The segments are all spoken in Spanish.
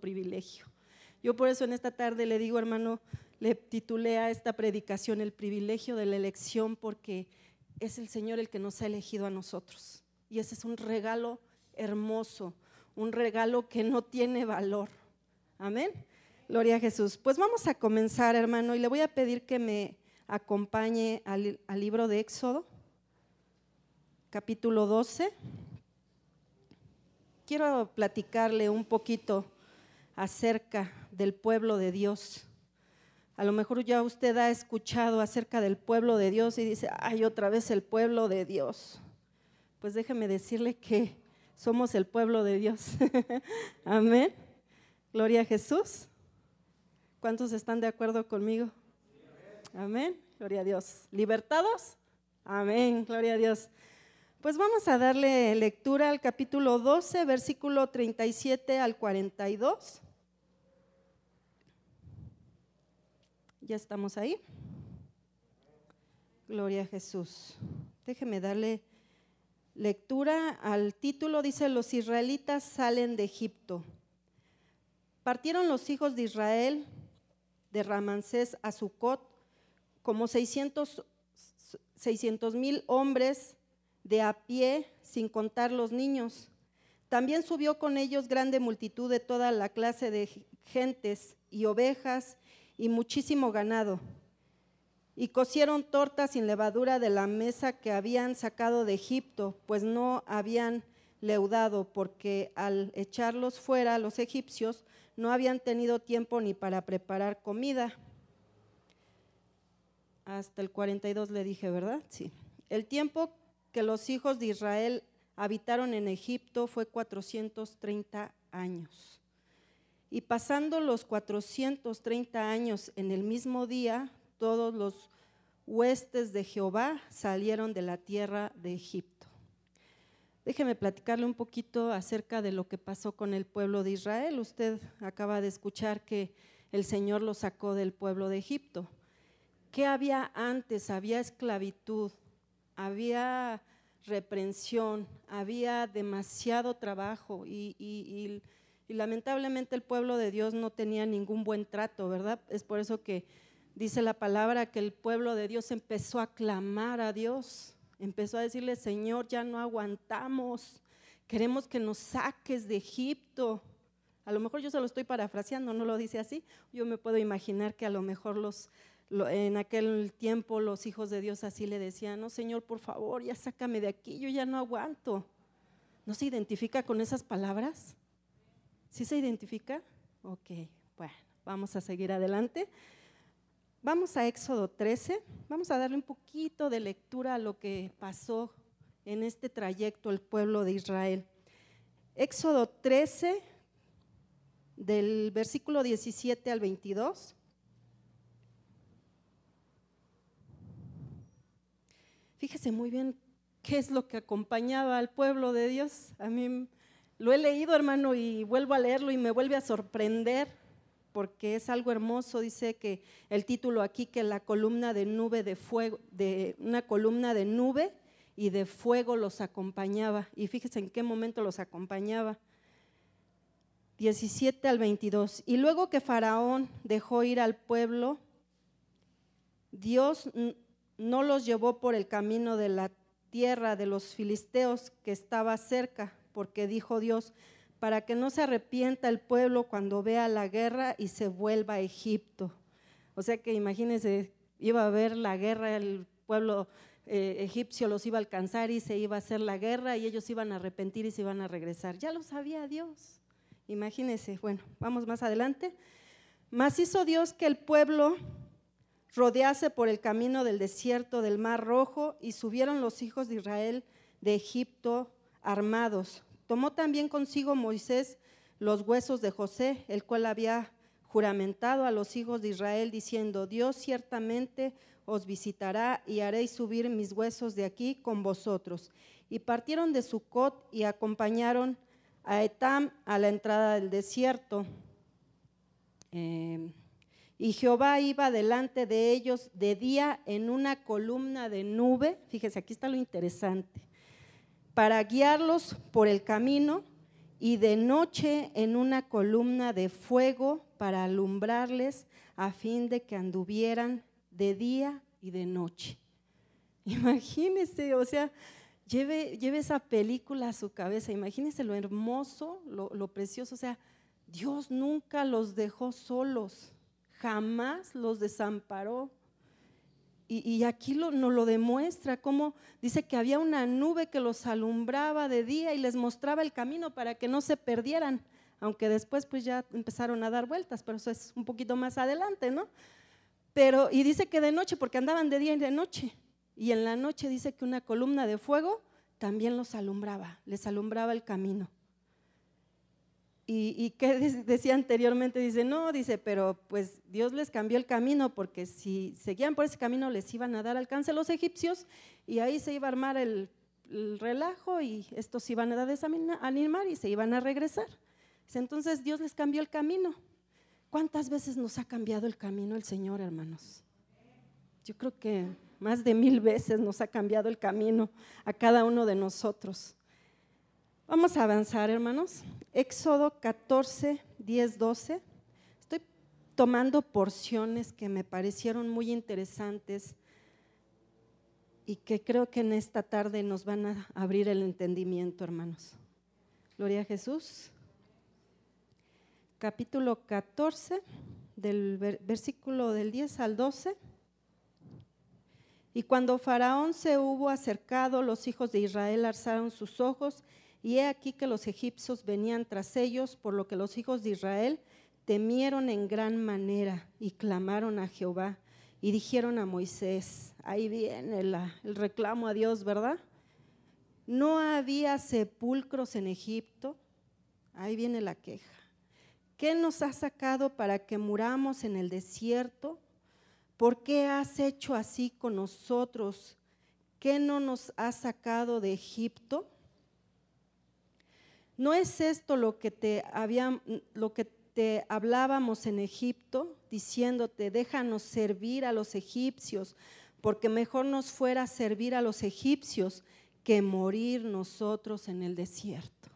privilegio. Yo por eso en esta tarde le digo, hermano, le titulé a esta predicación el privilegio de la elección porque es el Señor el que nos ha elegido a nosotros. Y ese es un regalo hermoso, un regalo que no tiene valor. Amén. Gloria a Jesús. Pues vamos a comenzar, hermano, y le voy a pedir que me acompañe al libro de Éxodo, capítulo 12. Quiero platicarle un poquito acerca del pueblo de Dios. A lo mejor ya usted ha escuchado acerca del pueblo de Dios y dice, ay, otra vez el pueblo de Dios. Pues déjeme decirle que somos el pueblo de Dios. Amén. Gloria a Jesús. ¿Cuántos están de acuerdo conmigo? Amén. Gloria a Dios. ¿Libertados? Amén. Gloria a Dios. Pues vamos a darle lectura al capítulo 12, versículo 37 al 42. Ya estamos ahí. Gloria a Jesús. Déjeme darle lectura al título. Dice, los israelitas salen de Egipto. Partieron los hijos de Israel de Ramansés a Sucot como 600 mil hombres de a pie, sin contar los niños. También subió con ellos grande multitud de toda la clase de gentes y ovejas y muchísimo ganado. Y cocieron tortas sin levadura de la mesa que habían sacado de Egipto, pues no habían leudado, porque al echarlos fuera los egipcios no habían tenido tiempo ni para preparar comida. Hasta el 42 le dije, ¿verdad? Sí. El tiempo que los hijos de Israel habitaron en Egipto fue 430 años. Y pasando los 430 años en el mismo día, todos los huestes de Jehová salieron de la tierra de Egipto. Déjeme platicarle un poquito acerca de lo que pasó con el pueblo de Israel. Usted acaba de escuchar que el Señor lo sacó del pueblo de Egipto. ¿Qué había antes? Había esclavitud, había reprensión, había demasiado trabajo y, y y lamentablemente el pueblo de Dios no tenía ningún buen trato, ¿verdad? Es por eso que dice la palabra que el pueblo de Dios empezó a clamar a Dios, empezó a decirle, Señor, ya no aguantamos, queremos que nos saques de Egipto. A lo mejor yo se lo estoy parafraseando, no lo dice así. Yo me puedo imaginar que a lo mejor los, en aquel tiempo los hijos de Dios así le decían, no, Señor, por favor, ya sácame de aquí, yo ya no aguanto. ¿No se identifica con esas palabras? ¿Sí se identifica? Ok, bueno, vamos a seguir adelante. Vamos a Éxodo 13, vamos a darle un poquito de lectura a lo que pasó en este trayecto el pueblo de Israel. Éxodo 13, del versículo 17 al 22. Fíjese muy bien qué es lo que acompañaba al pueblo de Dios. A mí lo he leído, hermano, y vuelvo a leerlo y me vuelve a sorprender porque es algo hermoso. Dice que el título aquí que la columna de nube de fuego, de una columna de nube y de fuego los acompañaba. Y fíjese en qué momento los acompañaba. 17 al 22. Y luego que Faraón dejó ir al pueblo, Dios no los llevó por el camino de la tierra de los filisteos que estaba cerca, porque dijo Dios, para que no se arrepienta el pueblo cuando vea la guerra y se vuelva a Egipto. O sea que imagínense, iba a haber la guerra, el pueblo eh, egipcio los iba a alcanzar y se iba a hacer la guerra y ellos iban a arrepentir y se iban a regresar. Ya lo sabía Dios. Imagínense, bueno, vamos más adelante. Mas hizo Dios que el pueblo rodease por el camino del desierto del Mar Rojo y subieron los hijos de Israel de Egipto armados. Tomó también consigo Moisés los huesos de José, el cual había juramentado a los hijos de Israel, diciendo, Dios ciertamente os visitará y haréis subir mis huesos de aquí con vosotros. Y partieron de Sucot y acompañaron a Etam a la entrada del desierto. Eh, y Jehová iba delante de ellos de día en una columna de nube. Fíjese, aquí está lo interesante para guiarlos por el camino y de noche en una columna de fuego para alumbrarles a fin de que anduvieran de día y de noche. Imagínense, o sea, lleve, lleve esa película a su cabeza, imagínense lo hermoso, lo, lo precioso, o sea, Dios nunca los dejó solos, jamás los desamparó. Y, aquí lo, nos lo demuestra, como dice que había una nube que los alumbraba de día y les mostraba el camino para que no se perdieran, aunque después pues ya empezaron a dar vueltas, pero eso es un poquito más adelante, ¿no? Pero, y dice que de noche, porque andaban de día y de noche, y en la noche dice que una columna de fuego también los alumbraba, les alumbraba el camino. Y, y que decía anteriormente, dice, no, dice, pero pues Dios les cambió el camino porque si seguían por ese camino les iban a dar alcance a los egipcios y ahí se iba a armar el, relajo y estos iban a desanimar y se iban a regresar. Dice, entonces Dios les cambió el camino. ¿Cuántas veces nos ha cambiado el camino el Señor, hermanos? Yo creo que más de mil veces nos ha cambiado el camino a cada uno de nosotros. Vamos a avanzar, hermanos. Éxodo 14, 10, 12. Estoy tomando porciones que me parecieron muy interesantes y que creo que en esta tarde nos van a abrir el entendimiento, hermanos. Gloria a Jesús. Capítulo 14, del versículo del 10 al 12. Y cuando Faraón se hubo acercado, los hijos de Israel alzaron sus ojos y he aquí que los egipcios venían tras ellos, por lo que los hijos de Israel temieron en gran manera y clamaron a Jehová y dijeron a Moisés, ahí viene el, el reclamo a Dios, ¿verdad? No había sepulcros en Egipto, ahí viene la queja. ¿Qué nos has sacado para que muramos en el desierto? ¿Por qué has hecho así con nosotros? ¿Qué no nos has sacado de Egipto? ¿No es esto lo que te, lo que te hablábamos en Egipto, diciéndote, déjanos servir a los egipcios, porque mejor nos fuera servir a los egipcios que morir nosotros en el desierto?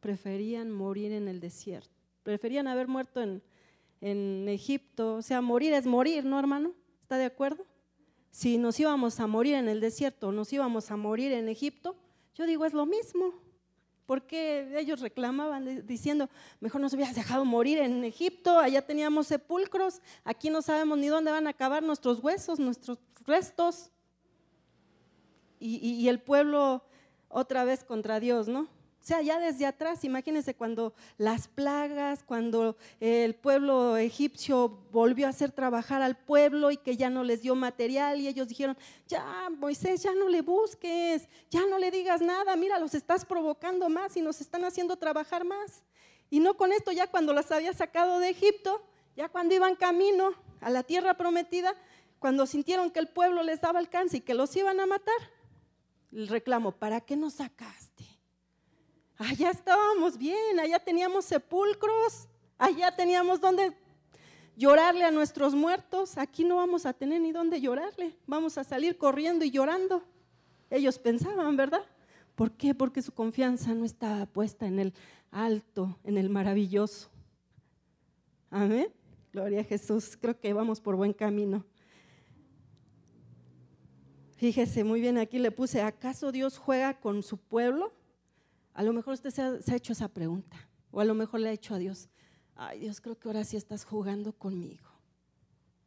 Preferían morir en el desierto, preferían haber muerto en, en Egipto, o sea, morir es morir, ¿no, hermano? ¿Está de acuerdo? Si nos íbamos a morir en el desierto, nos íbamos a morir en Egipto, yo digo, es lo mismo porque ellos reclamaban diciendo, mejor nos hubieras dejado morir en Egipto, allá teníamos sepulcros, aquí no sabemos ni dónde van a acabar nuestros huesos, nuestros restos. Y, y, y el pueblo otra vez contra Dios, ¿no? O sea, ya desde atrás, imagínense cuando las plagas, cuando el pueblo egipcio volvió a hacer trabajar al pueblo y que ya no les dio material y ellos dijeron, ya Moisés, ya no le busques, ya no le digas nada, mira, los estás provocando más y nos están haciendo trabajar más. Y no con esto, ya cuando las había sacado de Egipto, ya cuando iban camino a la tierra prometida, cuando sintieron que el pueblo les daba alcance y que los iban a matar, el reclamo, ¿para qué nos sacaste? allá estábamos bien, allá teníamos sepulcros, allá teníamos donde llorarle a nuestros muertos, aquí no vamos a tener ni dónde llorarle, vamos a salir corriendo y llorando. Ellos pensaban, ¿verdad? ¿Por qué? Porque su confianza no estaba puesta en el alto, en el maravilloso. Amén. Gloria a Jesús. Creo que vamos por buen camino. Fíjese muy bien, aquí le puse, ¿acaso Dios juega con su pueblo? A lo mejor usted se ha, hecho esa pregunta, o a lo mejor le ha hecho a Dios, ay Dios, creo que ahora sí estás jugando conmigo.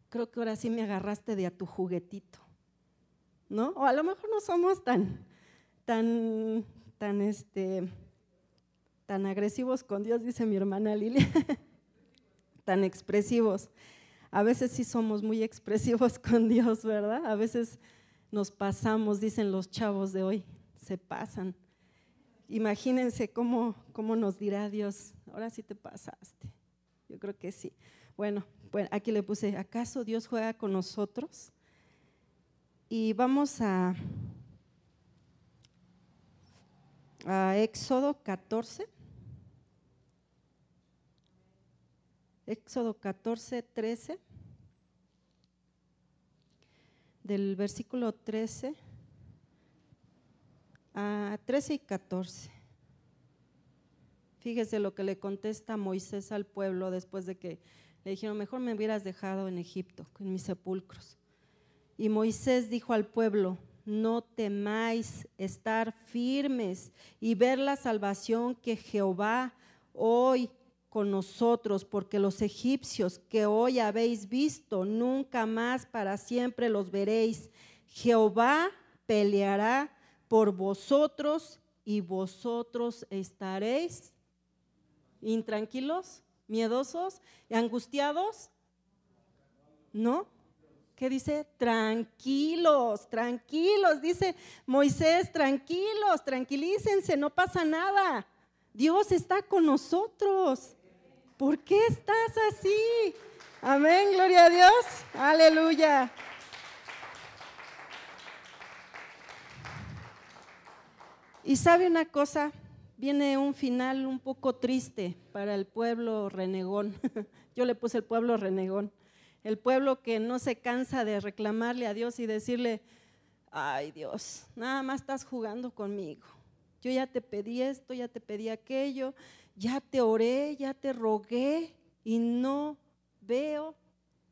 Creo que ahora sí me agarraste de a tu juguetito. ¿No? O a lo mejor no somos tan, tan, tan, este, tan agresivos con Dios, dice mi hermana Lilia, tan expresivos. A veces sí somos muy expresivos con Dios, ¿verdad? A veces nos pasamos, dicen los chavos de hoy, se pasan imagínense cómo, cómo nos dirá Dios, ahora sí te pasaste. Yo creo que sí. Bueno, pues, aquí le puse, ¿acaso Dios juega con nosotros? Y vamos a, a Éxodo 14. Éxodo 14, 13. Del versículo 13 Ah, a 13 y 14. Fíjese lo que le contesta Moisés al pueblo después de que le dijeron, mejor me hubieras dejado en Egipto, en mis sepulcros. Y Moisés dijo al pueblo, no temáis estar firmes y ver la salvación que Jehová hoy con nosotros, porque los egipcios que hoy habéis visto, nunca más para siempre los veréis. Jehová peleará por vosotros y vosotros estaréis intranquilos, miedosos, angustiados. ¿No? ¿Qué dice? Tranquilos, tranquilos. Dice Moisés, tranquilos, tranquilícense, no pasa nada. Dios está con nosotros. ¿Por qué estás así? Amén, gloria a Dios. Aleluya. Y sabe una cosa, viene un final un poco triste para el pueblo renegón. Yo le puse el pueblo renegón. El pueblo que no se cansa de reclamarle a Dios y decirle, ay Dios, nada más estás jugando conmigo. Yo ya te pedí esto, ya te pedí aquello, ya te oré, ya te rogué y no veo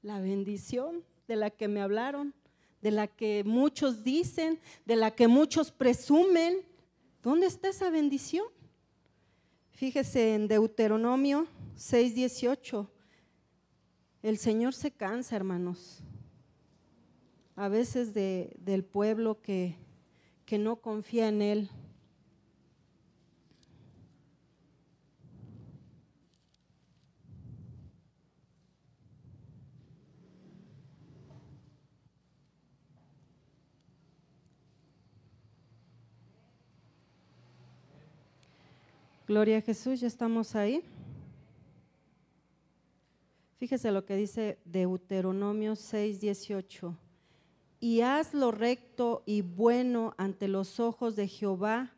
la bendición de la que me hablaron, de la que muchos dicen, de la que muchos presumen. ¿Dónde está esa bendición? Fíjese en Deuteronomio 6:18. El Señor se cansa, hermanos, a veces del pueblo que, que no confía en Él. Gloria a Jesús, ya estamos ahí. Fíjese lo que dice Deuteronomio 6, 18. Y haz lo recto y bueno ante los ojos de Jehová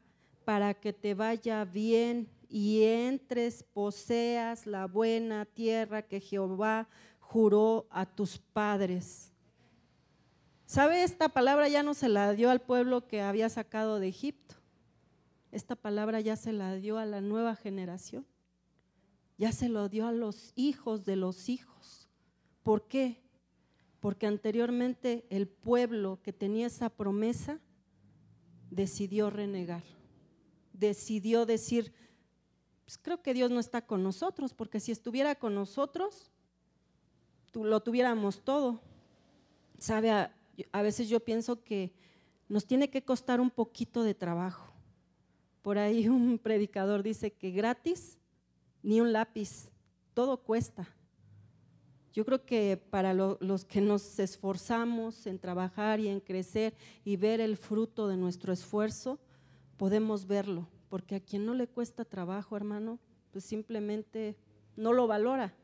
para que te vaya bien y entres, poseas la buena tierra que Jehová juró a tus padres. ¿Sabe? Esta palabra ya no se la dio al pueblo que había sacado de Egipto. Esta palabra ya se la dio a la nueva generación. Ya se lo dio a los hijos de los hijos. ¿Por qué? Porque anteriormente el pueblo que tenía esa promesa decidió renegar. Decidió decir, pues creo que Dios no está con nosotros, porque si estuviera con nosotros, lo tuviéramos todo. Sabe, a, a veces yo pienso que nos tiene que costar un poquito de trabajo por ahí un predicador dice que gratis ni un lápiz, todo cuesta. Yo creo que para los que nos esforzamos en trabajar y en crecer y ver el fruto de nuestro esfuerzo, podemos verlo, porque a quien no le cuesta trabajo, hermano, pues simplemente no lo valora,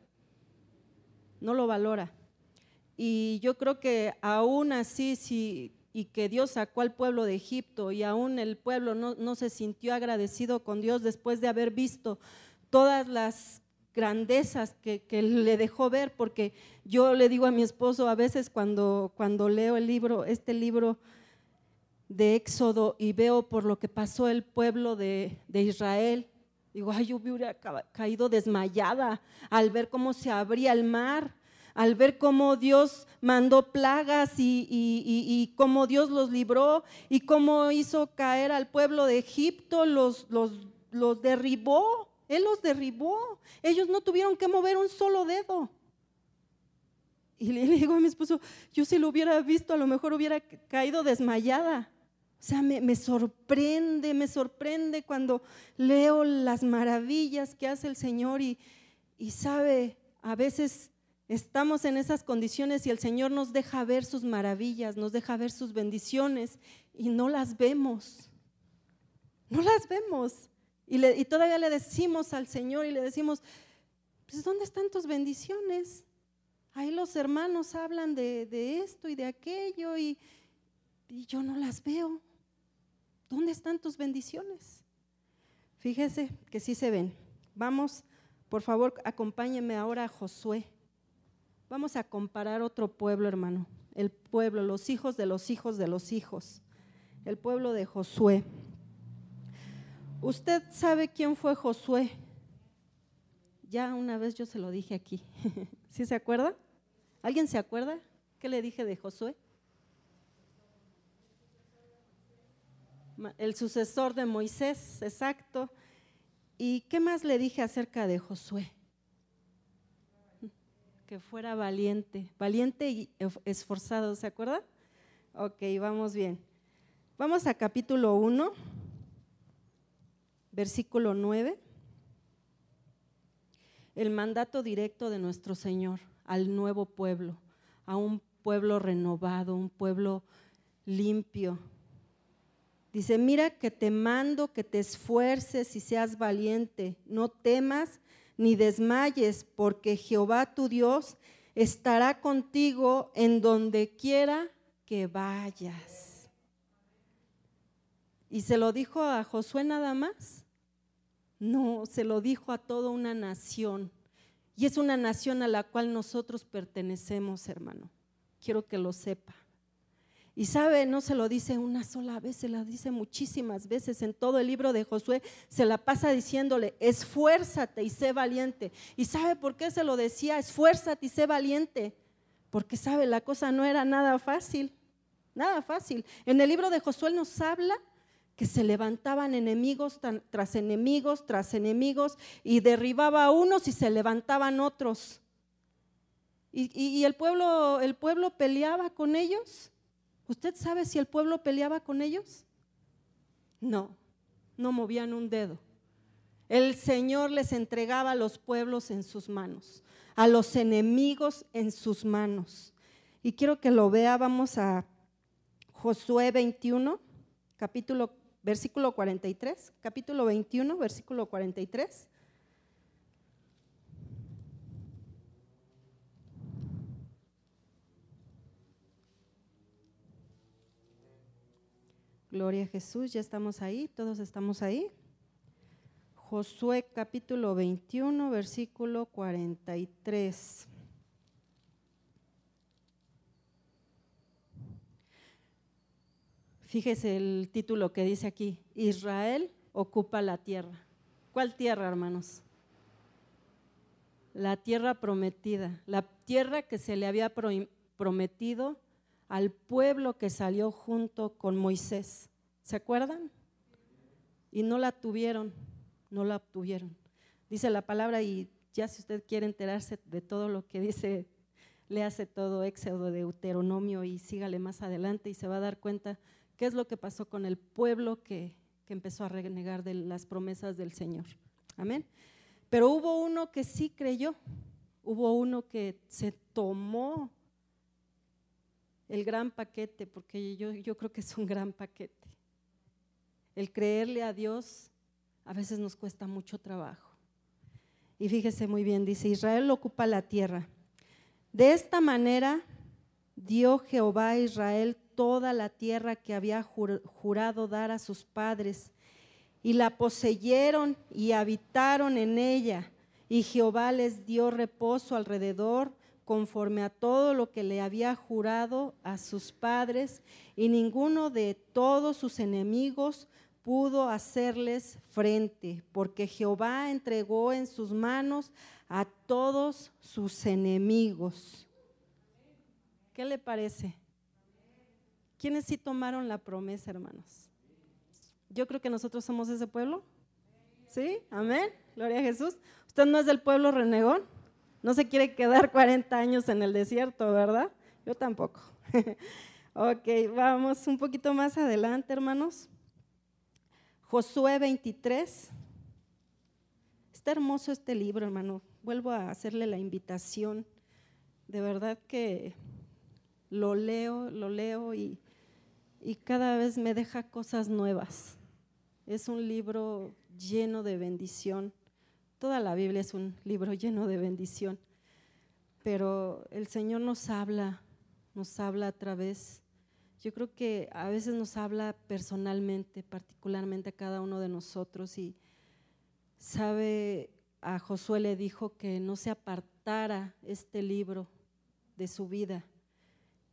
no lo valora. Y yo creo que aún así, si y que Dios sacó al pueblo de Egipto y aún el pueblo no, se sintió agradecido con Dios después de haber visto todas las grandezas que, le dejó ver, porque yo le digo a mi esposo a veces cuando, cuando leo el libro, este libro de Éxodo y veo por lo que pasó el pueblo de, de Israel, digo, ay, yo hubiera caído desmayada al ver cómo se abría el mar al ver cómo Dios mandó plagas y, cómo Dios los libró y cómo hizo caer al pueblo de Egipto, los, los, derribó, Él los derribó. Ellos no tuvieron que mover un solo dedo. Y le, digo a mi esposo, yo si lo hubiera visto, a lo mejor hubiera caído desmayada. O sea, me, me, sorprende, me sorprende cuando leo las maravillas que hace el Señor y, y sabe, a veces Estamos en esas condiciones y el Señor nos deja ver sus maravillas, nos deja ver sus bendiciones y no las vemos. No las vemos. Y, todavía le decimos al Señor y le decimos, pues ¿dónde están tus bendiciones? Ahí los hermanos hablan de, esto y de aquello y, y yo no las veo. ¿Dónde están tus bendiciones? Fíjese que sí se ven. Vamos, por favor, acompáñeme ahora a Josué. Vamos a comparar otro pueblo, hermano. El pueblo, los hijos de los hijos de los hijos. El pueblo de Josué. ¿Usted sabe quién fue Josué? Ya una vez yo se lo dije aquí. ¿Sí se acuerda? ¿Alguien se acuerda? ¿Qué le dije de Josué? El sucesor de Moisés, exacto. ¿Y qué más le dije acerca de Josué? Que fuera valiente, valiente y esforzado, ¿se acuerda? Ok, vamos bien. Vamos a capítulo 1, versículo 9 el mandato directo de nuestro Señor al nuevo pueblo, a un pueblo renovado, un pueblo limpio. Dice, mira que te mando que te esfuerces y seas valiente, no temas ni desmayes, porque Jehová tu Dios estará contigo en donde quiera que vayas. ¿Y se lo dijo a Josué nada más? No, se lo dijo a toda una nación. Y es una nación a la cual nosotros pertenecemos, hermano. Quiero que lo sepa. Y sabe, no se lo dice una sola vez, se lo dice muchísimas veces. En todo el libro de Josué se la pasa diciéndole, esfuérzate y sé valiente. ¿Y sabe por qué se lo decía? Esfuérzate y sé valiente. Porque sabe, la cosa no era nada fácil, nada fácil. En el libro de Josué nos habla que se levantaban enemigos tras enemigos, tras enemigos, y derribaba a unos y se levantaban otros. Y, el, pueblo, el pueblo peleaba con ellos. ¿Usted sabe si el pueblo peleaba con ellos? No, no movían un dedo. El Señor les entregaba a los pueblos en sus manos, a los enemigos en sus manos. Y quiero que lo vea, vamos a Josué 21, capítulo versículo 43, capítulo 21, versículo 43. Gloria a Jesús, ya estamos ahí, todos estamos ahí. Josué capítulo 21, versículo 43. Fíjese el título que dice aquí, Israel ocupa la tierra. ¿Cuál tierra, hermanos? La tierra prometida, la tierra que se le había prometido al pueblo que salió junto con Moisés. ¿Se acuerdan? Y no la tuvieron, no la obtuvieron. Dice la palabra y ya si usted quiere enterarse de todo lo que dice, le hace todo Éxodo, Deuteronomio y sígale más adelante y se va a dar cuenta qué es lo que pasó con el pueblo que, empezó a renegar de las promesas del Señor. Amén. Pero hubo uno que sí creyó, hubo uno que se tomó el gran paquete, porque yo, yo creo que es un gran paquete. El creerle a Dios a veces nos cuesta mucho trabajo. Y fíjese muy bien, dice, Israel ocupa la tierra. De esta manera dio Jehová a Israel toda la tierra que había jurado dar a sus padres, y la poseyeron y habitaron en ella, y Jehová les dio reposo alrededor conforme a todo lo que le había jurado a sus padres, y ninguno de todos sus enemigos pudo hacerles frente, porque Jehová entregó en sus manos a todos sus enemigos. ¿Qué le parece? ¿Quiénes sí tomaron la promesa, hermanos? Yo creo que nosotros somos ese pueblo. ¿Sí? Amén. Gloria a Jesús. Usted no es del pueblo renegón. No se quiere quedar 40 años en el desierto, ¿verdad? Yo tampoco. ok, vamos un poquito más adelante, hermanos. Josué 23. Está hermoso este libro, hermano. Vuelvo a hacerle la invitación. De verdad que lo leo, lo leo y y cada vez me deja cosas nuevas. Es un libro lleno de bendición. Toda la Biblia es un libro lleno de bendición. Pero el Señor nos habla, nos habla a través, yo creo que a veces nos habla personalmente, particularmente a cada uno de nosotros. Y sabe, a Josué le dijo que no se apartara este libro de su vida.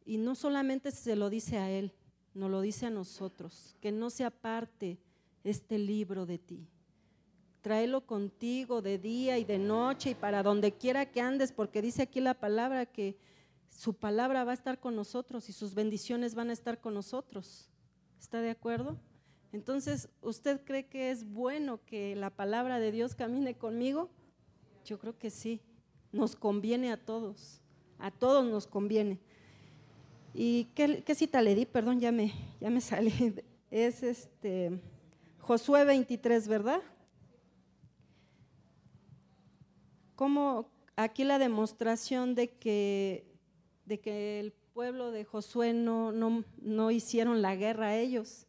Y no solamente se lo dice a él, nos lo dice a nosotros, que no se aparte este libro de ti. Tráelo contigo de día y de noche y para donde quiera que andes, porque dice aquí la palabra que su palabra va a estar con nosotros y sus bendiciones van a estar con nosotros. ¿Está de acuerdo? Entonces, ¿usted cree que es bueno que la palabra de Dios camine conmigo? Yo creo que sí. Nos conviene a todos. A todos nos conviene. ¿Y qué, cita le di? Perdón, ya me, ya me salí. Es este Josué 23, ¿verdad? Como aquí la demostración de que de que el pueblo de Josué no, no, hicieron la guerra a ellos,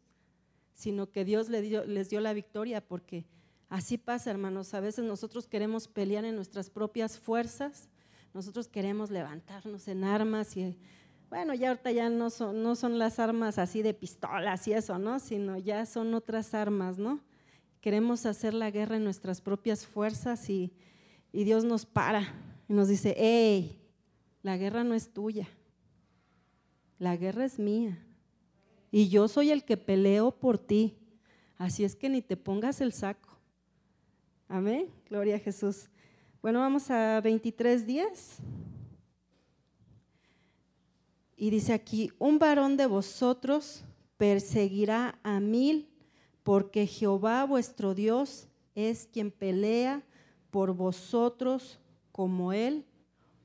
sino que Dios les dio, les dio la victoria, porque así pasa, hermanos. A veces nosotros queremos pelear en nuestras propias fuerzas, nosotros queremos levantarnos en armas y, bueno, ya ahorita ya no son, no son las armas así de pistolas y eso, ¿no? Sino ya son otras armas, ¿no? Queremos hacer la guerra en nuestras propias fuerzas y, y Dios nos para y nos dice, hey, la guerra no es tuya, la guerra es mía. Y yo soy el que peleo por ti. Así es que ni te pongas el saco. Amén. Gloria a Jesús. Bueno, vamos a 23.10. Y dice aquí, un varón de vosotros perseguirá a mil, porque Jehová vuestro Dios es quien pelea por vosotros como él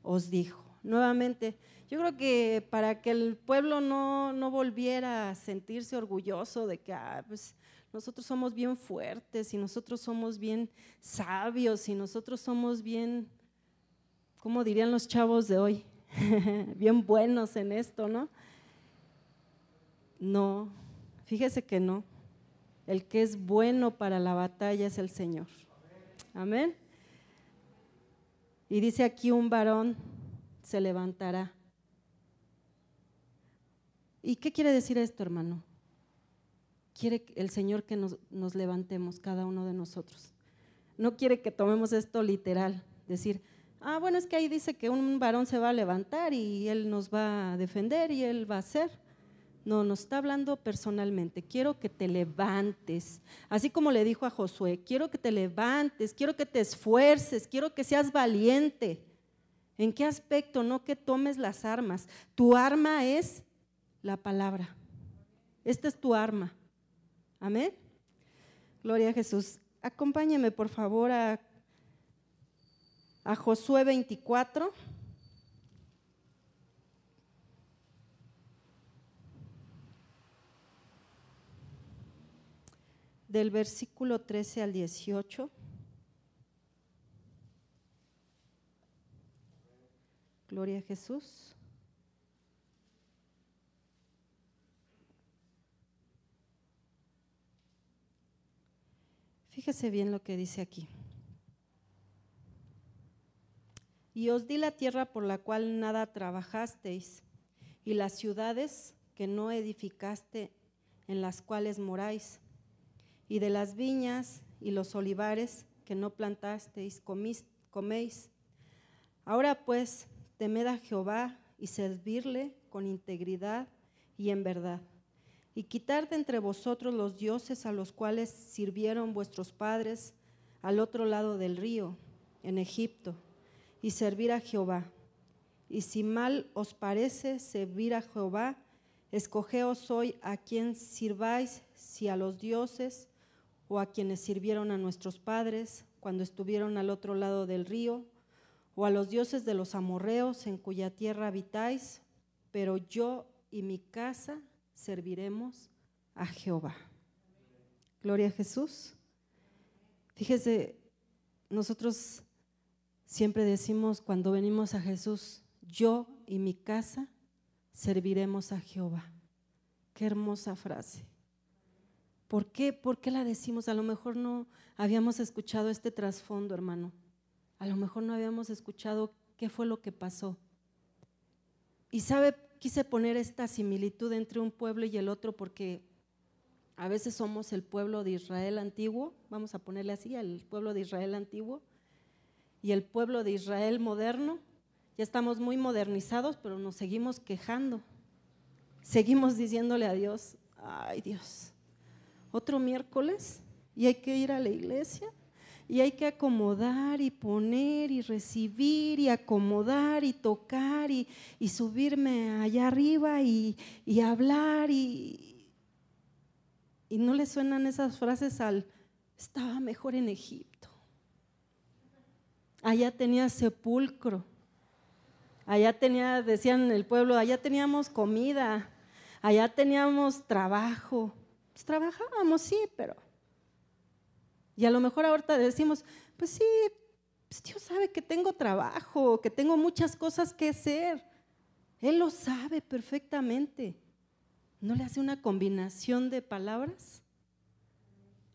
os dijo nuevamente, yo creo que para que el pueblo no, no volviera a sentirse orgulloso de que ah, pues, nosotros somos bien fuertes y nosotros somos bien sabios y nosotros somos bien, ¿cómo dirían los chavos de hoy? bien buenos en esto, ¿no? No, fíjese que no. El que es bueno para la batalla es el Señor. Amén. Y dice aquí un varón se levantará. ¿Y qué quiere decir esto, hermano? Quiere el Señor que nos, nos levantemos, cada uno de nosotros. No quiere que tomemos esto literal, decir, ah, bueno, es que ahí dice que un varón se va a levantar y él nos va a defender y él va a hacer. No, nos está hablando personalmente. Quiero que te levantes. Así como le dijo a Josué, quiero que te levantes, quiero que te esfuerces, quiero que seas valiente. ¿En qué aspecto? No que tomes las armas. Tu arma es la palabra. Esta es tu arma. Amén. Gloria a Jesús. Acompáñeme por favor a, a Josué 24. Del versículo 13 al 18. Gloria a Jesús. Fíjese bien lo que dice aquí. Y os di la tierra por la cual nada trabajasteis, y las ciudades que no edificaste, en las cuales moráis, y de las viñas y los olivares que no plantasteis, coméis. Ahora pues, temed a Jehová y servirle con integridad y en verdad. Y quitar de entre vosotros los dioses a los cuales sirvieron vuestros padres al otro lado del río, en Egipto, y servir a Jehová. Y si mal os parece servir a Jehová, escogeos hoy a quien sirváis, si a los dioses o a quienes sirvieron a nuestros padres cuando estuvieron al otro lado del río, o a los dioses de los amorreos en cuya tierra habitáis, pero yo y mi casa serviremos a Jehová. Gloria a Jesús. Fíjese, nosotros siempre decimos cuando venimos a Jesús, yo y mi casa serviremos a Jehová. Qué hermosa frase. ¿Por qué? ¿Por qué la decimos? A lo mejor no habíamos escuchado este trasfondo, hermano. A lo mejor no habíamos escuchado qué fue lo que pasó. Y sabe, quise poner esta similitud entre un pueblo y el otro porque a veces somos el pueblo de Israel antiguo, vamos a ponerle así, el pueblo de Israel antiguo, y el pueblo de Israel moderno. Ya estamos muy modernizados, pero nos seguimos quejando. Seguimos diciéndole a Dios, ay Dios, otro miércoles y hay que ir a la iglesia y hay que acomodar y poner y recibir y acomodar y tocar y, subirme allá arriba y, hablar y, y no le suenan esas frases al estaba mejor en Egipto. Allá tenía sepulcro. Allá tenía, decían el pueblo, allá teníamos comida, allá teníamos trabajo. Pues trabajábamos, sí, pero y a lo mejor ahorita decimos, pues sí, pues Dios sabe que tengo trabajo, que tengo muchas cosas que hacer. Él lo sabe perfectamente. ¿No le hace una combinación de palabras?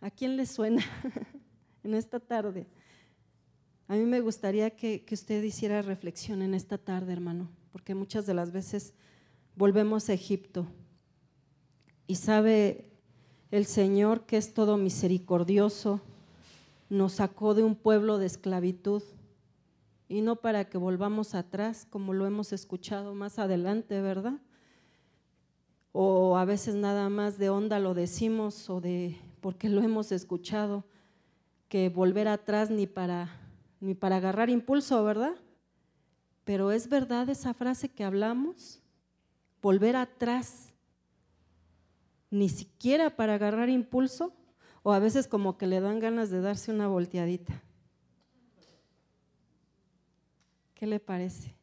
¿A quién le suena en esta tarde? A mí me gustaría que, que, usted hiciera reflexión en esta tarde, hermano, porque muchas de las veces volvemos a Egipto y sabe el Señor, que es todo misericordioso, nos sacó de un pueblo de esclavitud y no para que volvamos atrás, como lo hemos escuchado más adelante, ¿verdad? O a veces nada más de onda lo decimos o de porque lo hemos escuchado, que volver atrás ni para ni para agarrar impulso, ¿verdad? Pero es verdad esa frase que hablamos, volver atrás ni siquiera para agarrar impulso, o a veces como que le dan ganas de darse una volteadita. ¿Qué le parece?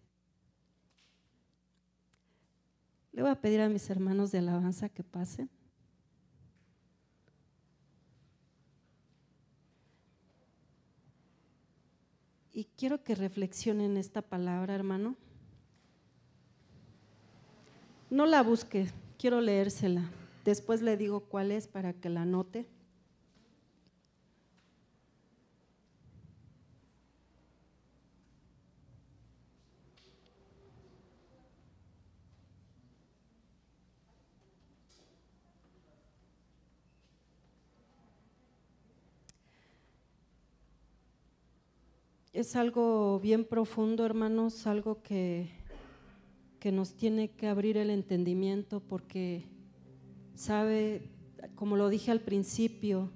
Le voy a pedir a mis hermanos de alabanza que pasen. Y quiero que reflexionen esta palabra, hermano. No la busque, quiero leérsela. Después le digo cuál es para que la note. Es algo bien profundo, hermanos, algo que, que nos tiene que abrir el entendimiento porque Sabe, como lo dije al principio,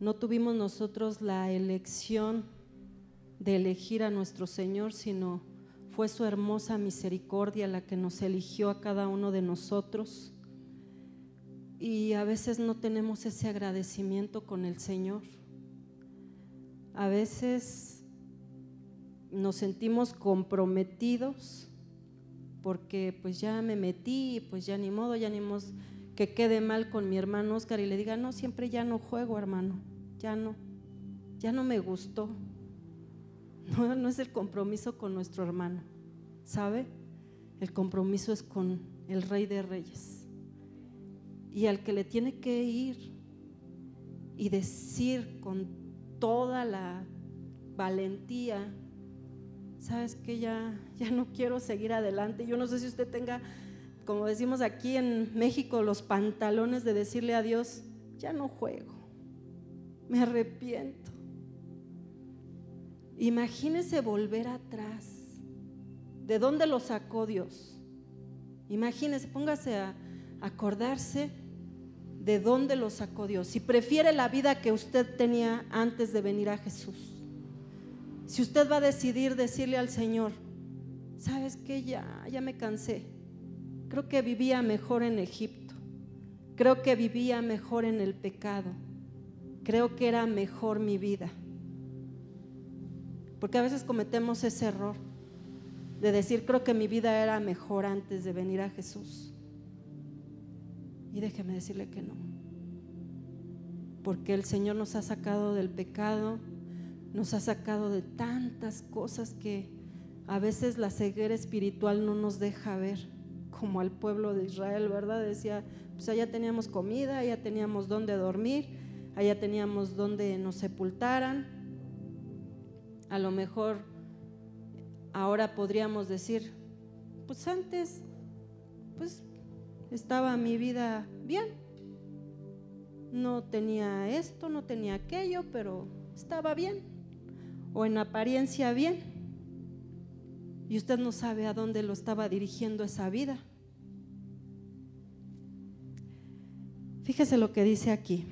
no tuvimos nosotros la elección de elegir a nuestro Señor, sino fue su hermosa misericordia la que nos eligió a cada uno de nosotros. Y a veces no tenemos ese agradecimiento con el Señor. A veces nos sentimos comprometidos porque pues ya me metí, pues ya ni modo, ya ni modo que quede mal con mi hermano Oscar y le diga, no, siempre ya no juego, hermano, ya no, ya no me gustó. No, no es el compromiso con nuestro hermano, ¿sabe? El compromiso es con el Rey de Reyes. Y al que le tiene que ir y decir con toda la valentía, sabes que ya, ya no quiero seguir adelante. Yo no sé si usted tenga, como decimos aquí en México, los pantalones de decirle a Dios, ya no juego, me arrepiento. Imagínese volver atrás. ¿De dónde lo sacó Dios? Imagínese, póngase a acordarse de dónde lo sacó Dios. Si prefiere la vida que usted tenía antes de venir a Jesús. Si usted va a decidir decirle al Señor, ¿sabes qué? Ya, ya me cansé. Creo que vivía mejor en Egipto. Creo que vivía mejor en el pecado. Creo que era mejor mi vida. Porque a veces cometemos ese error de decir, creo que mi vida era mejor antes de venir a Jesús. Y déjeme decirle que no. Porque el Señor nos ha sacado del pecado nos ha sacado de tantas cosas que a veces la ceguera espiritual no nos deja ver, como al pueblo de Israel, ¿verdad? Decía, pues allá teníamos comida, allá teníamos donde dormir, allá teníamos donde nos sepultaran. A lo mejor ahora podríamos decir, pues antes, pues estaba mi vida bien. No tenía esto, no tenía aquello, pero estaba bien o en apariencia bien. Y usted no sabe a dónde lo estaba dirigiendo esa vida. Fíjese lo que dice aquí.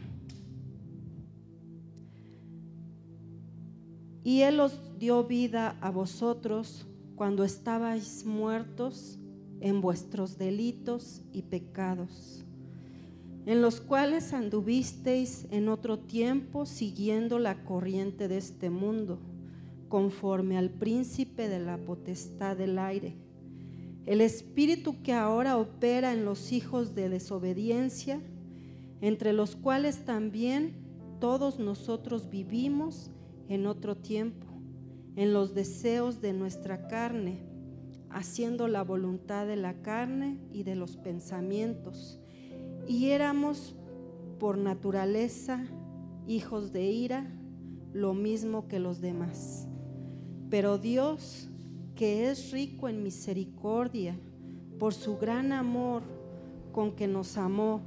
Y Él os dio vida a vosotros cuando estabais muertos en vuestros delitos y pecados, en los cuales anduvisteis en otro tiempo siguiendo la corriente de este mundo, conforme al príncipe de la potestad del aire, el espíritu que ahora opera en los hijos de desobediencia, entre los cuales también todos nosotros vivimos en otro tiempo, en los deseos de nuestra carne, haciendo la voluntad de la carne y de los pensamientos. Y éramos por naturaleza hijos de ira, lo mismo que los demás. Pero Dios, que es rico en misericordia, por su gran amor con que nos amó,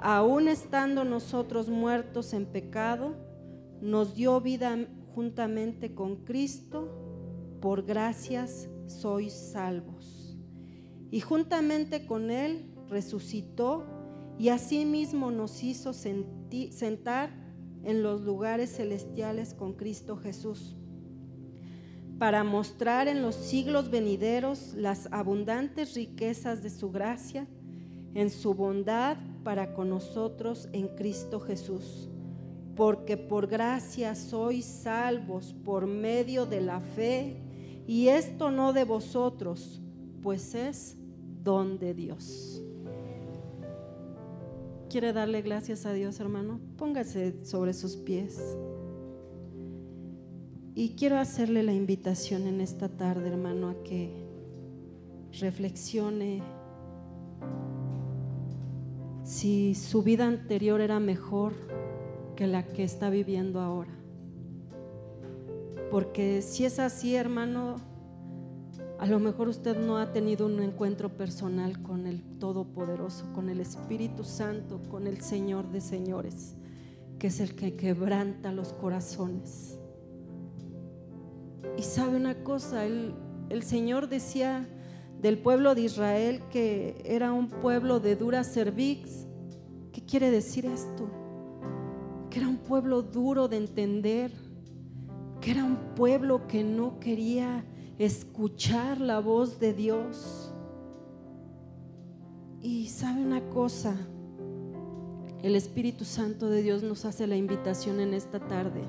aun estando nosotros muertos en pecado, nos dio vida juntamente con Cristo, por gracias sois salvos. Y juntamente con Él resucitó y asimismo nos hizo sentar en los lugares celestiales con Cristo Jesús, para mostrar en los siglos venideros las abundantes riquezas de su gracia, en su bondad para con nosotros en Cristo Jesús. Porque por gracia sois salvos por medio de la fe y esto no de vosotros, pues es don de Dios. ¿Quiere darle gracias a Dios, hermano? Póngase sobre sus pies. Y quiero hacerle la invitación en esta tarde, hermano, a que reflexione si su vida anterior era mejor que la que está viviendo ahora. Porque si es así, hermano, a lo mejor usted no ha tenido un encuentro personal con el Todopoderoso, con el Espíritu Santo, con el Señor de señores, que es el que quebranta los corazones. Y sabe una cosa, el, Señor decía del pueblo de Israel que era un pueblo de dura cervix. ¿Qué quiere decir esto? Que era un pueblo duro de entender que era un pueblo que no quería escuchar la voz de Dios. Y sabe una cosa, el Espíritu Santo de Dios nos hace la invitación en esta tarde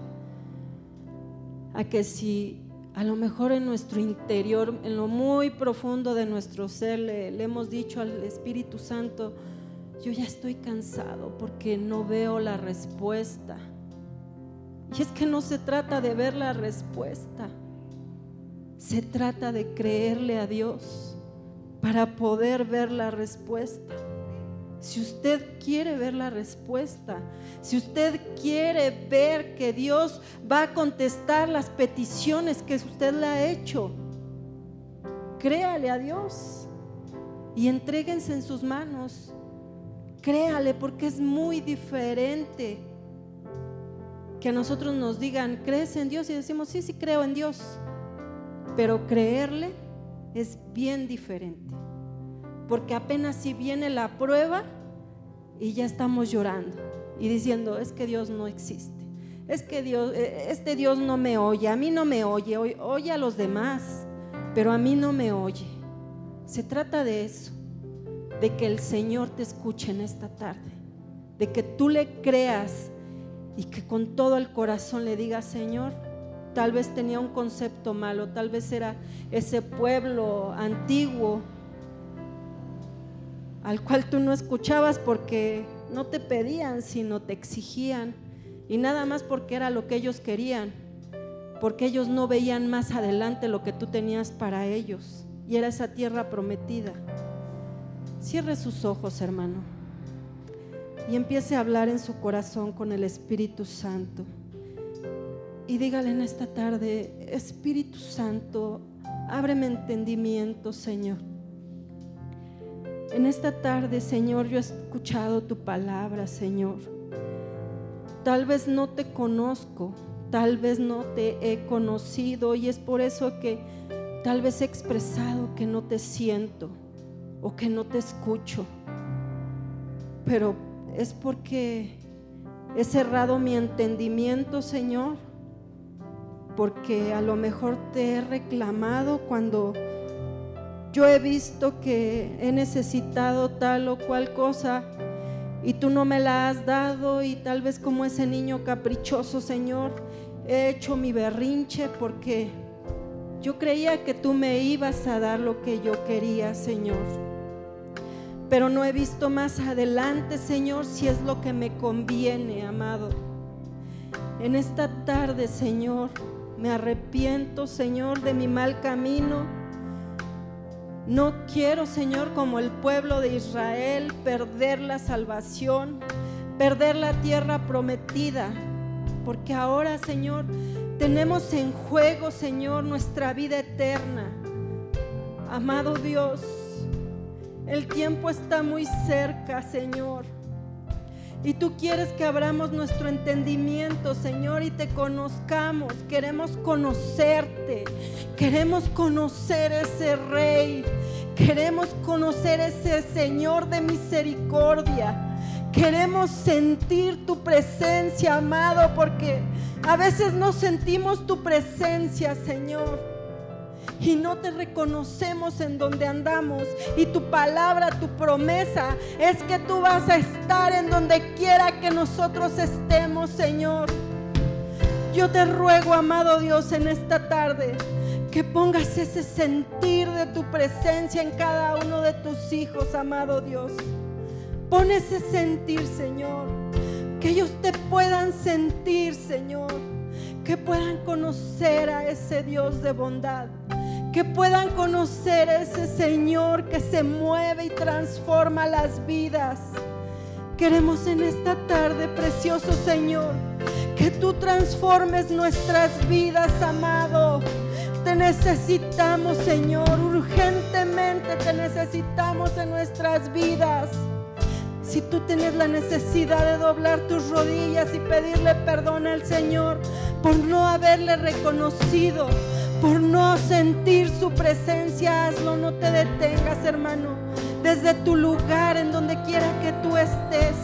a que si a lo mejor en nuestro interior, en lo muy profundo de nuestro ser, le, hemos dicho al Espíritu Santo, yo ya estoy cansado porque no veo la respuesta y es que no se trata de ver la respuesta, se trata de creerle a Dios para poder ver la respuesta. Si usted quiere ver la respuesta, si usted quiere ver que Dios va a contestar las peticiones que usted le ha hecho, créale a Dios y entréguense en sus manos. Créale porque es muy diferente que a nosotros nos digan, ¿crees en Dios? Y decimos, sí, sí creo en Dios. Pero creerle es bien diferente. Porque apenas si viene la prueba y ya estamos llorando y diciendo, es que Dios no existe. Es que Dios, eh, este Dios no me oye, a mí no me oye, oye a los demás, pero a mí no me oye. Se trata de eso, de que el Señor te escuche en esta tarde, de que tú le creas y que con todo el corazón le diga, Señor, tal vez tenía un concepto malo, tal vez era ese pueblo antiguo al cual tú no escuchabas porque no te pedían, sino te exigían, y nada más porque era lo que ellos querían, porque ellos no veían más adelante lo que tú tenías para ellos, y era esa tierra prometida. Cierre sus ojos, hermano y empiece a hablar en su corazón con el Espíritu Santo. Y dígale en esta tarde, Espíritu Santo, ábreme entendimiento, Señor. En esta tarde, Señor, yo he escuchado tu palabra, Señor. Tal vez no te conozco, tal vez no te he conocido y es por eso que tal vez he expresado que no te siento o que no te escucho. Pero es porque he cerrado mi entendimiento, Señor, porque a lo mejor te he reclamado cuando yo he visto que he necesitado tal o cual cosa y tú no me la has dado y tal vez como ese niño caprichoso, Señor, he hecho mi berrinche porque yo creía que tú me ibas a dar lo que yo quería, Señor. Pero no he visto más adelante, Señor, si es lo que me conviene, amado. En esta tarde, Señor, me arrepiento, Señor, de mi mal camino. No quiero, Señor, como el pueblo de Israel, perder la salvación, perder la tierra prometida, porque ahora, Señor, tenemos en juego, Señor, nuestra vida eterna. Amado Dios, el tiempo está muy cerca, Señor. Y tú quieres que abramos nuestro entendimiento, Señor, y te conozcamos. Queremos conocerte. Queremos conocer ese Rey. Queremos conocer ese Señor de misericordia. Queremos sentir tu presencia, amado, porque a veces no sentimos tu presencia, Señor. Y no te reconocemos en donde andamos. Y tu palabra, tu promesa es que tú vas a estar en donde quiera que nosotros estemos, Señor. Yo te ruego, amado Dios, en esta tarde que pongas ese sentir de tu presencia en cada uno de tus hijos, amado Dios. Pon ese sentir, Señor. Que ellos te puedan sentir, Señor. Que puedan conocer a ese Dios de bondad. Que puedan conocer a ese Señor que se mueve y transforma las vidas. Queremos en esta tarde, precioso Señor, que tú transformes nuestras vidas, amado. Te necesitamos, Señor, urgentemente te necesitamos en nuestras vidas. Si tú tienes la necesidad de doblar tus rodillas y pedirle perdón al Señor por no haberle reconocido, por no sentir su presencia, hazlo, no te detengas, hermano. Desde tu lugar, en donde quiera que tú estés,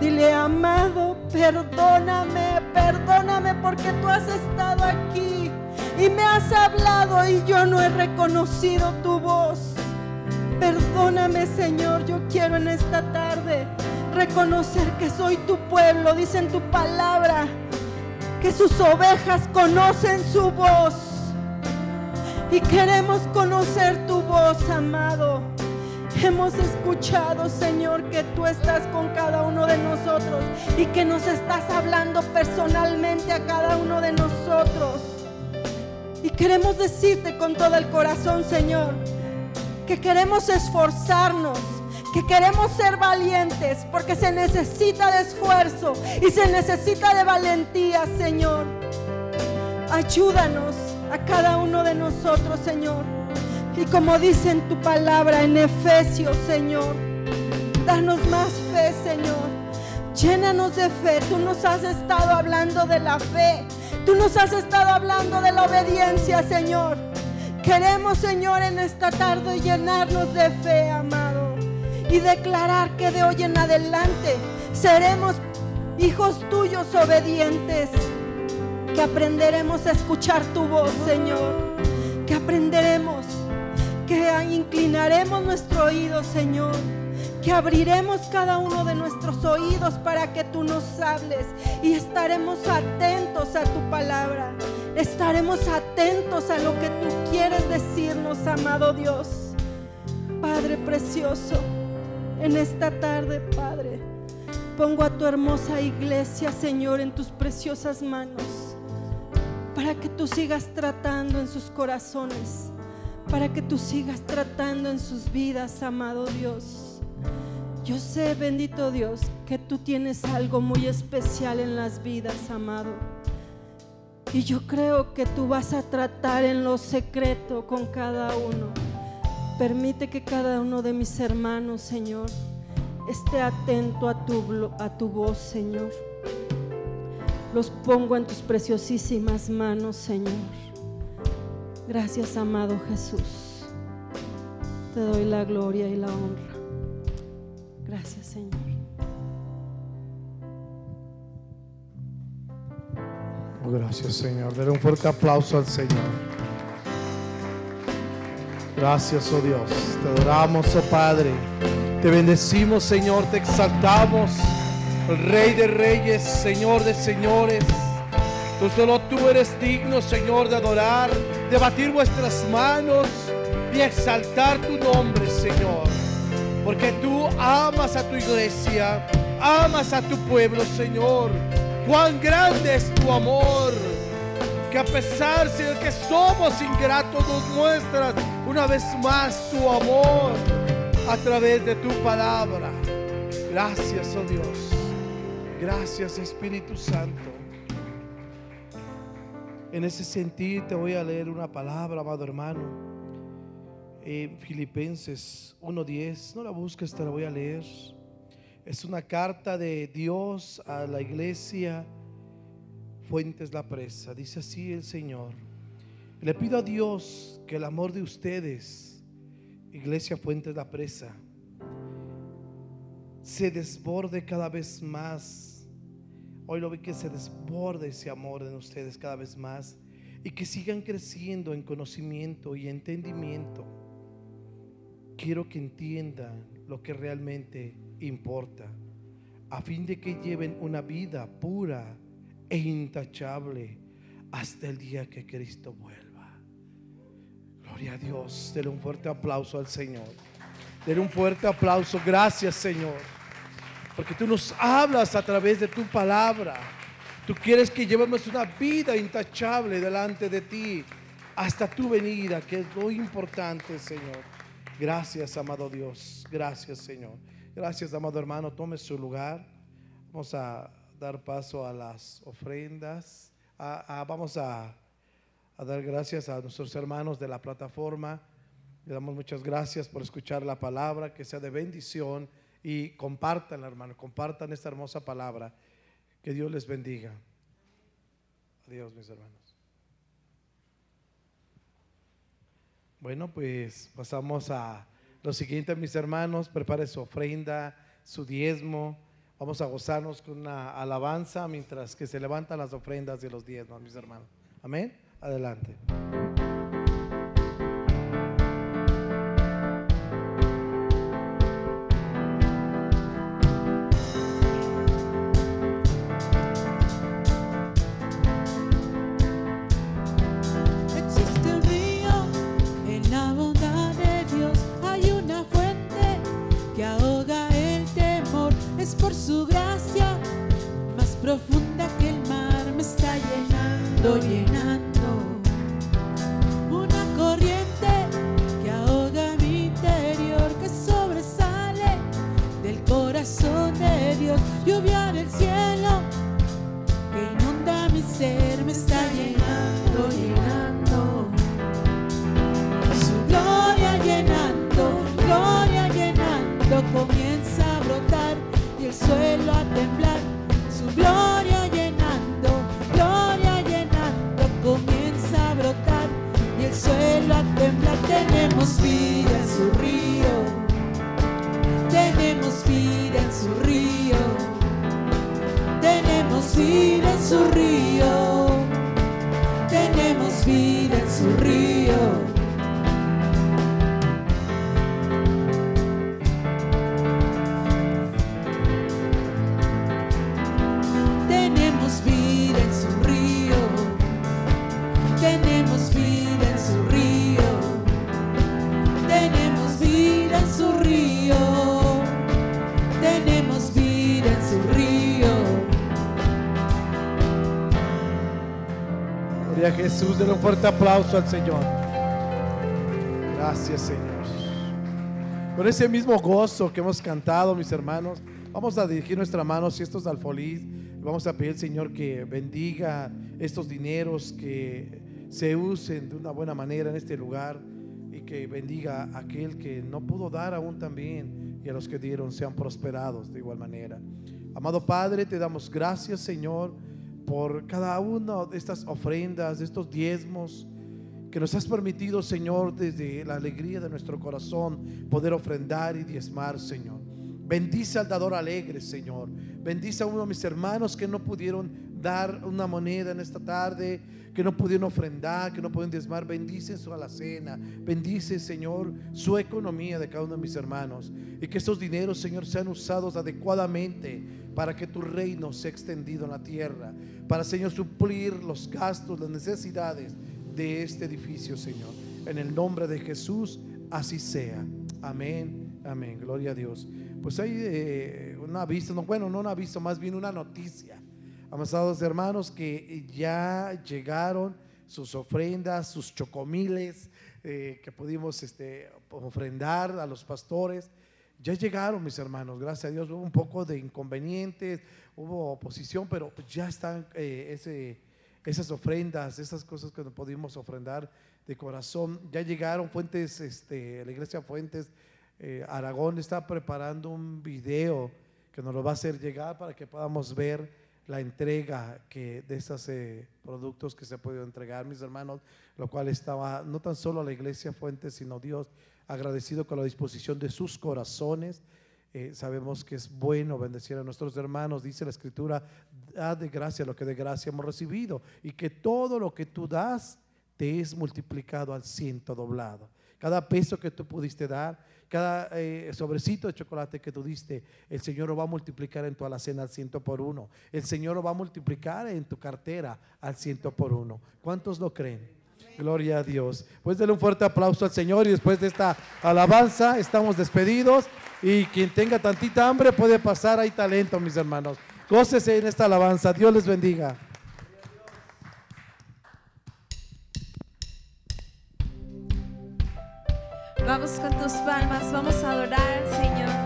dile, amado, perdóname, perdóname porque tú has estado aquí y me has hablado y yo no he reconocido tu voz. Perdóname, Señor. Yo quiero en esta tarde reconocer que soy tu pueblo. Dice en tu palabra que sus ovejas conocen su voz. Y queremos conocer tu voz, amado. Hemos escuchado, Señor, que tú estás con cada uno de nosotros y que nos estás hablando personalmente a cada uno de nosotros. Y queremos decirte con todo el corazón, Señor, que queremos esforzarnos, que queremos ser valientes, porque se necesita de esfuerzo y se necesita de valentía, Señor. Ayúdanos a cada uno de nosotros, Señor. Y como dice en tu palabra en Efesios, Señor, danos más fe, Señor. Llénanos de fe. Tú nos has estado hablando de la fe. Tú nos has estado hablando de la obediencia, Señor. Queremos, Señor, en esta tarde llenarnos de fe, amado, y declarar que de hoy en adelante seremos hijos tuyos obedientes, que aprenderemos a escuchar tu voz, Señor, que aprenderemos, que inclinaremos nuestro oído, Señor que abriremos cada uno de nuestros oídos para que tú nos hables y estaremos atentos a tu palabra. Estaremos atentos a lo que tú quieres decirnos, amado Dios. Padre precioso, en esta tarde, Padre, pongo a tu hermosa iglesia, Señor, en tus preciosas manos, para que tú sigas tratando en sus corazones, para que tú sigas tratando en sus vidas, amado Dios. Yo sé, bendito Dios, que tú tienes algo muy especial en las vidas, amado. Y yo creo que tú vas a tratar en lo secreto con cada uno. Permite que cada uno de mis hermanos, Señor, esté atento a tu, a tu voz, Señor. Los pongo en tus preciosísimas manos, Señor. Gracias, amado Jesús. Te doy la gloria y la honra. Gracias, Señor. Gracias, Señor. Dale un fuerte aplauso al Señor. Gracias, oh Dios. Te adoramos, oh Padre. Te bendecimos, Señor. Te exaltamos. Rey de Reyes, Señor de Señores. Tú solo tú eres digno, Señor, de adorar, de batir vuestras manos y exaltar tu nombre, Señor. Porque tú amas a tu iglesia, amas a tu pueblo, Señor. Cuán grande es tu amor. Que a pesar, de que somos ingratos, nos muestras una vez más tu amor a través de tu palabra. Gracias, oh Dios. Gracias, Espíritu Santo. En ese sentido te voy a leer una palabra, amado hermano. En Filipenses 1.10. No la busques, te la voy a leer. Es una carta de Dios a la iglesia Fuentes La Presa. Dice así el Señor. Le pido a Dios que el amor de ustedes, Iglesia Fuentes La Presa, se desborde cada vez más. Hoy lo vi que se desborde ese amor en ustedes cada vez más y que sigan creciendo en conocimiento y entendimiento. Quiero que entiendan lo que realmente importa, a fin de que lleven una vida pura e intachable hasta el día que Cristo vuelva. A Dios. Denle un fuerte aplauso al Señor. Denle un fuerte aplauso. Gracias, Señor. Porque tú nos hablas a través de tu palabra. Tú quieres que llevemos una vida intachable delante de ti hasta tu venida, que es lo importante, Señor. Gracias, amado Dios. Gracias, Señor. Gracias, amado hermano. Tome su lugar. Vamos a dar paso a las ofrendas. vamos a, a, dar gracias a nuestros hermanos de la plataforma. Le damos muchas gracias por escuchar la palabra, que sea de bendición y compartan, hermano, compartan esta hermosa palabra. Que Dios les bendiga. Adiós, mis hermanos. Bueno, pues pasamos a lo siguiente, mis hermanos, prepare su ofrenda, su diezmo. Vamos a gozarnos con una alabanza mientras que se levantan las ofrendas de los diezmos, mis hermanos. Amén. Adelante. Jesús. Denle un fuerte aplauso al Señor. Gracias, Señor. Con ese mismo gozo que hemos cantado, mis hermanos, vamos a dirigir nuestra mano si estos alfolís. Vamos a pedir, Señor, que bendiga estos dineros, que se usen de una buena manera en este lugar y que bendiga a aquel que no pudo dar aún también y a los que dieron sean prosperados de igual manera. Amado Padre, te damos gracias, Señor por cada una de estas ofrendas, de estos diezmos que nos has permitido, Señor, desde la alegría de nuestro corazón, poder ofrendar y diezmar, Señor. Bendice al dador alegre, Señor. Bendice a uno de mis hermanos que no pudieron dar una moneda en esta tarde, que no pudieron ofrendar, que no pueden diezmar, bendice su alacena, bendice, Señor, su economía de cada uno de mis hermanos. Y que estos dineros, Señor, sean usados adecuadamente para que tu reino sea extendido en la tierra. Para, Señor, suplir los gastos, las necesidades de este edificio, Señor. En el nombre de Jesús, así sea. Amén, amén. Gloria a Dios. Pues hay eh, una vista, no, bueno, no una vista, más bien una noticia amados hermanos, que ya llegaron sus ofrendas, sus chocomiles eh, que pudimos este, ofrendar a los pastores. Ya llegaron mis hermanos, gracias a Dios. Hubo un poco de inconvenientes, hubo oposición, pero pues ya están eh, esas ofrendas, esas cosas que pudimos ofrendar de corazón. Ya llegaron Fuentes, este, la iglesia Fuentes eh, Aragón está preparando un video que nos lo va a hacer llegar para que podamos ver la entrega que de esos eh, productos que se ha podido entregar, mis hermanos, lo cual estaba no tan solo a la iglesia Fuente, sino Dios agradecido con la disposición de sus corazones. Eh, sabemos que es bueno bendecir a nuestros hermanos, dice la escritura, da de gracia lo que de gracia hemos recibido y que todo lo que tú das te es multiplicado al ciento doblado. Cada peso que tú pudiste dar, cada eh, sobrecito de chocolate que tú diste, el Señor lo va a multiplicar en tu alacena al ciento por uno. El Señor lo va a multiplicar en tu cartera al ciento por uno. ¿Cuántos lo creen? Gloria a Dios. Pues denle un fuerte aplauso al Señor y después de esta alabanza estamos despedidos y quien tenga tantita hambre puede pasar, hay talento mis hermanos. Gócese en esta alabanza. Dios les bendiga. Vamos con tus palmas, vamos a adorar al Señor.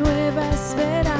Nueva esperanza